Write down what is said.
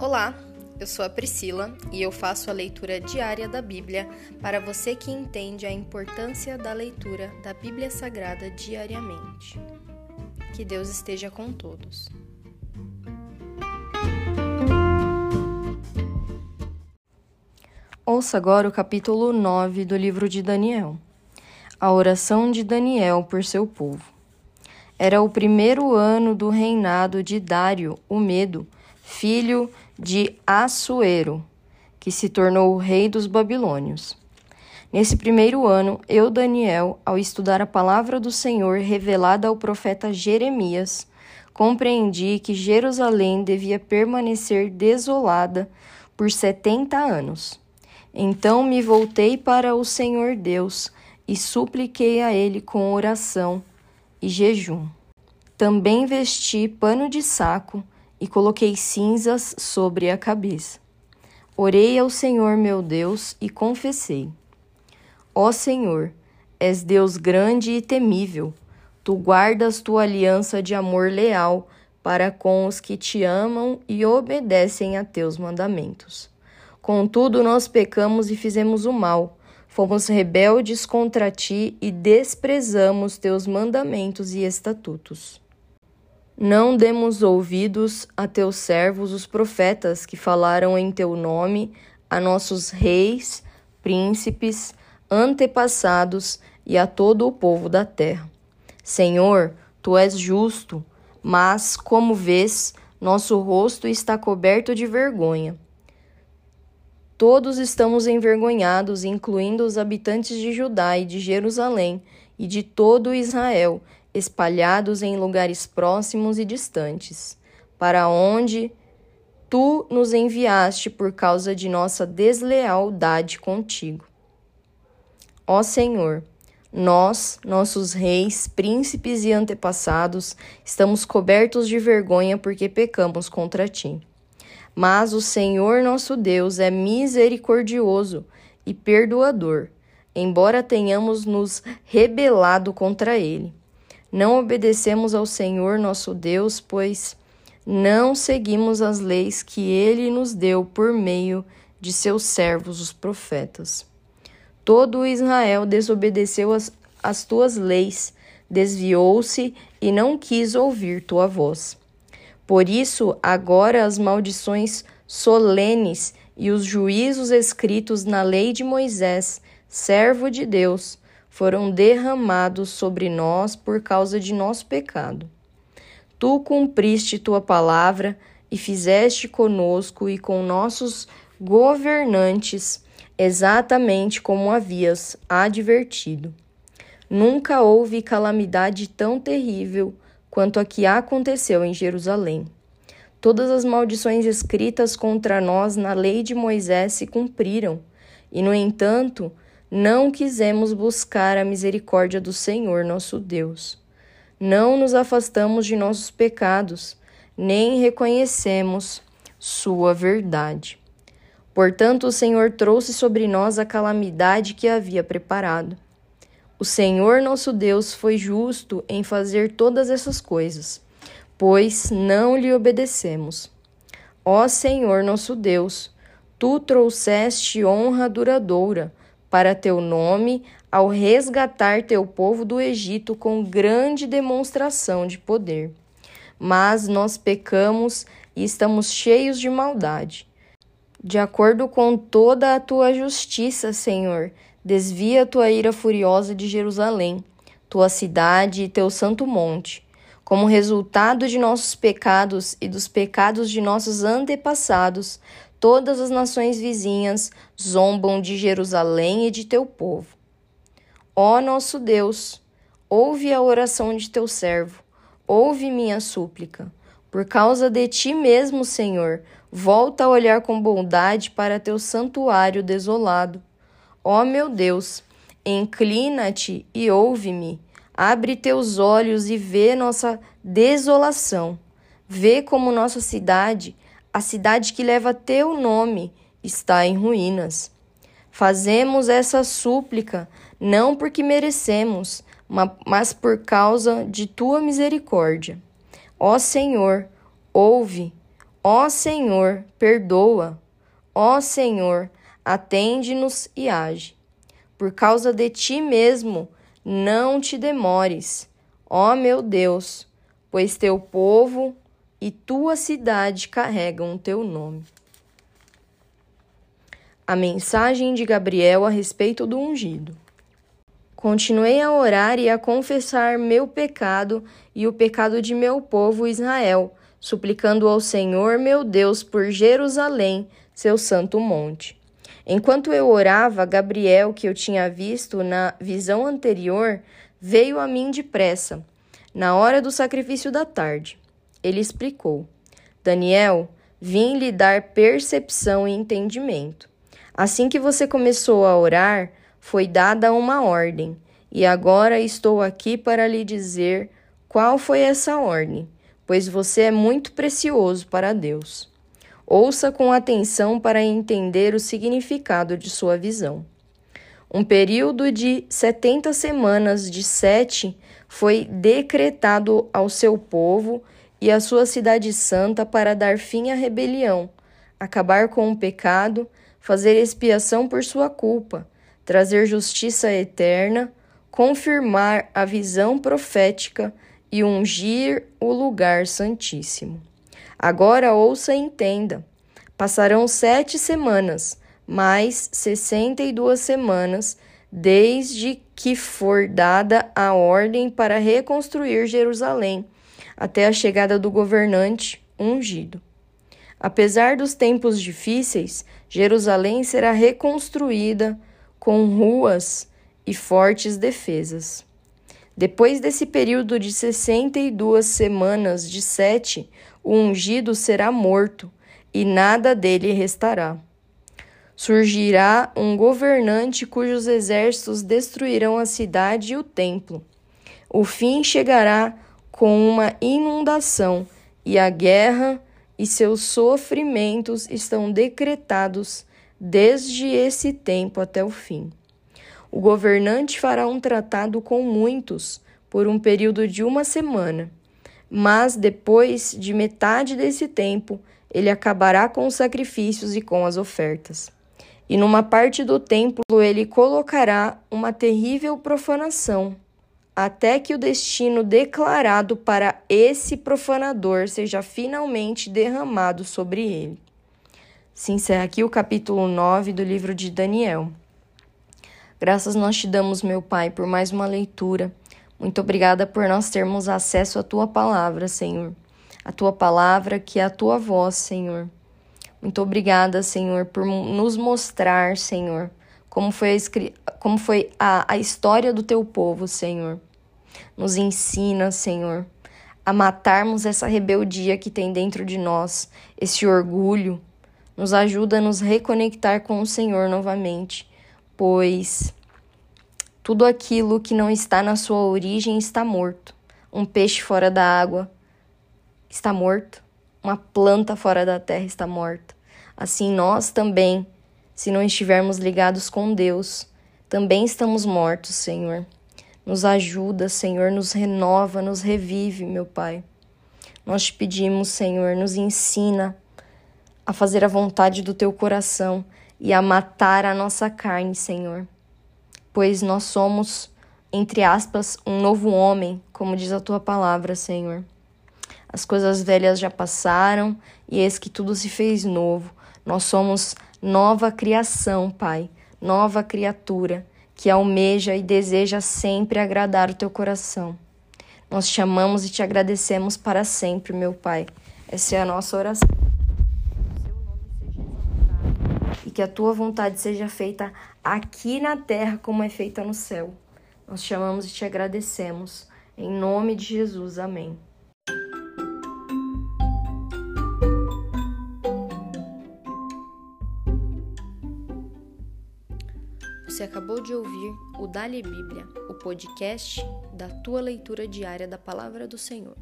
Olá, eu sou a Priscila e eu faço a leitura diária da Bíblia para você que entende a importância da leitura da Bíblia Sagrada diariamente. Que Deus esteja com todos. Ouça agora o capítulo 9 do livro de Daniel. A oração de Daniel por seu povo. Era o primeiro ano do reinado de Dário, o Medo, filho de Assuero, que se tornou o rei dos babilônios. Nesse primeiro ano, eu, Daniel, ao estudar a palavra do Senhor revelada ao profeta Jeremias, compreendi que Jerusalém devia permanecer desolada por setenta anos. Então me voltei para o Senhor Deus e supliquei a Ele com oração e jejum. Também vesti pano de saco e coloquei cinzas sobre a cabeça. Orei ao Senhor meu Deus e confessei: Ó Senhor, és Deus grande e temível. Tu guardas tua aliança de amor leal para com os que te amam e obedecem a teus mandamentos. Contudo, nós pecamos e fizemos o mal. Fomos rebeldes contra ti e desprezamos teus mandamentos e estatutos. Não demos ouvidos a teus servos, os profetas, que falaram em teu nome a nossos reis, príncipes, antepassados e a todo o povo da terra. Senhor, tu és justo, mas, como vês, nosso rosto está coberto de vergonha Todos estamos envergonhados, incluindo os habitantes de Judá e de Jerusalém e de todo Israel, espalhados em lugares próximos e distantes, para onde tu nos enviaste por causa de nossa deslealdade contigo. Ó Senhor, nós, nossos reis, príncipes e antepassados, estamos cobertos de vergonha porque pecamos contra ti. Mas o Senhor nosso Deus é misericordioso e perdoador, embora tenhamos nos rebelado contra ele. Não obedecemos ao Senhor nosso Deus, pois não seguimos as leis que ele nos deu por meio de seus servos, os profetas. Todo Israel desobedeceu as, as tuas leis, desviou-se e não quis ouvir tua voz. Por isso, agora as maldições solenes e os juízos escritos na lei de Moisés, servo de Deus, foram derramados sobre nós por causa de nosso pecado. Tu cumpriste tua palavra e fizeste conosco e com nossos governantes exatamente como havias advertido. Nunca houve calamidade tão terrível quanto a que aconteceu em Jerusalém. Todas as maldições escritas contra nós na lei de Moisés se cumpriram, e, no entanto, não quisemos buscar a misericórdia do Senhor nosso Deus. Não nos afastamos de nossos pecados, nem reconhecemos Sua verdade. Portanto, o Senhor trouxe sobre nós a calamidade que havia preparado. O Senhor nosso Deus foi justo em fazer todas essas coisas, pois não lhe obedecemos. Ó Senhor nosso Deus, tu trouxeste honra duradoura para teu nome ao resgatar teu povo do Egito com grande demonstração de poder. Mas nós pecamos e estamos cheios de maldade. De acordo com toda a tua justiça, Senhor, Desvia tua ira furiosa de Jerusalém, tua cidade e teu santo monte. Como resultado de nossos pecados e dos pecados de nossos antepassados, todas as nações vizinhas zombam de Jerusalém e de teu povo. Ó nosso Deus, ouve a oração de teu servo, ouve minha súplica. Por causa de ti mesmo, Senhor, volta a olhar com bondade para teu santuário desolado Ó meu Deus, inclina-te e ouve-me. Abre teus olhos e vê nossa desolação. Vê como nossa cidade, a cidade que leva teu nome, está em ruínas. Fazemos essa súplica não porque merecemos, mas por causa de tua misericórdia. Ó Senhor, ouve, Ó Senhor, perdoa. Ó Senhor, atende-nos e age. Por causa de ti mesmo, não te demores, ó meu Deus, pois teu povo e tua cidade carregam o teu nome. A mensagem de Gabriel a respeito do ungido. Continuei a orar e a confessar meu pecado e o pecado de meu povo Israel, suplicando ao Senhor meu Deus por Jerusalém, seu santo monte. Enquanto eu orava, Gabriel, que eu tinha visto na visão anterior, veio a mim depressa, na hora do sacrifício da tarde. Ele explicou: Daniel, vim lhe dar percepção e entendimento. Assim que você começou a orar, foi dada uma ordem, e agora estou aqui para lhe dizer qual foi essa ordem, pois você é muito precioso para Deus. Ouça com atenção para entender o significado de sua visão. Um período de setenta semanas de sete foi decretado ao seu povo e à sua cidade santa para dar fim à rebelião, acabar com o pecado, fazer expiação por sua culpa, trazer justiça eterna, confirmar a visão profética e ungir o lugar santíssimo. Agora ouça e entenda. Passarão sete semanas, mais sessenta e duas semanas, desde que for dada a ordem para reconstruir Jerusalém, até a chegada do governante ungido. Apesar dos tempos difíceis, Jerusalém será reconstruída com ruas e fortes defesas. Depois desse período de sessenta e duas semanas de sete, o ungido será morto, e nada dele restará. Surgirá um governante cujos exércitos destruirão a cidade e o templo. O fim chegará com uma inundação, e a guerra e seus sofrimentos estão decretados desde esse tempo até o fim. O governante fará um tratado com muitos por um período de uma semana mas depois de metade desse tempo, ele acabará com os sacrifícios e com as ofertas. E numa parte do templo ele colocará uma terrível profanação, até que o destino declarado para esse profanador seja finalmente derramado sobre ele. Se encerra aqui o capítulo 9 do livro de Daniel. Graças nós te damos, meu Pai, por mais uma leitura muito obrigada por nós termos acesso à tua palavra, Senhor. A tua palavra que é a tua voz, Senhor. Muito obrigada, Senhor, por nos mostrar, Senhor, como foi a, como foi a, a história do teu povo, Senhor. Nos ensina, Senhor, a matarmos essa rebeldia que tem dentro de nós, esse orgulho. Nos ajuda a nos reconectar com o Senhor novamente, pois tudo aquilo que não está na sua origem está morto. Um peixe fora da água está morto. Uma planta fora da terra está morta. Assim, nós também, se não estivermos ligados com Deus, também estamos mortos, Senhor. Nos ajuda, Senhor, nos renova, nos revive, meu Pai. Nós te pedimos, Senhor, nos ensina a fazer a vontade do teu coração e a matar a nossa carne, Senhor pois nós somos, entre aspas, um novo homem, como diz a tua palavra, Senhor. As coisas velhas já passaram e eis que tudo se fez novo. Nós somos nova criação, Pai, nova criatura que almeja e deseja sempre agradar o teu coração. Nós te amamos e te agradecemos para sempre, meu Pai. Essa é a nossa oração e que a tua vontade seja feita aqui na terra como é feita no céu. Nós chamamos e te agradecemos. Em nome de Jesus. Amém. Você acabou de ouvir o Dali Bíblia, o podcast da tua leitura diária da palavra do Senhor.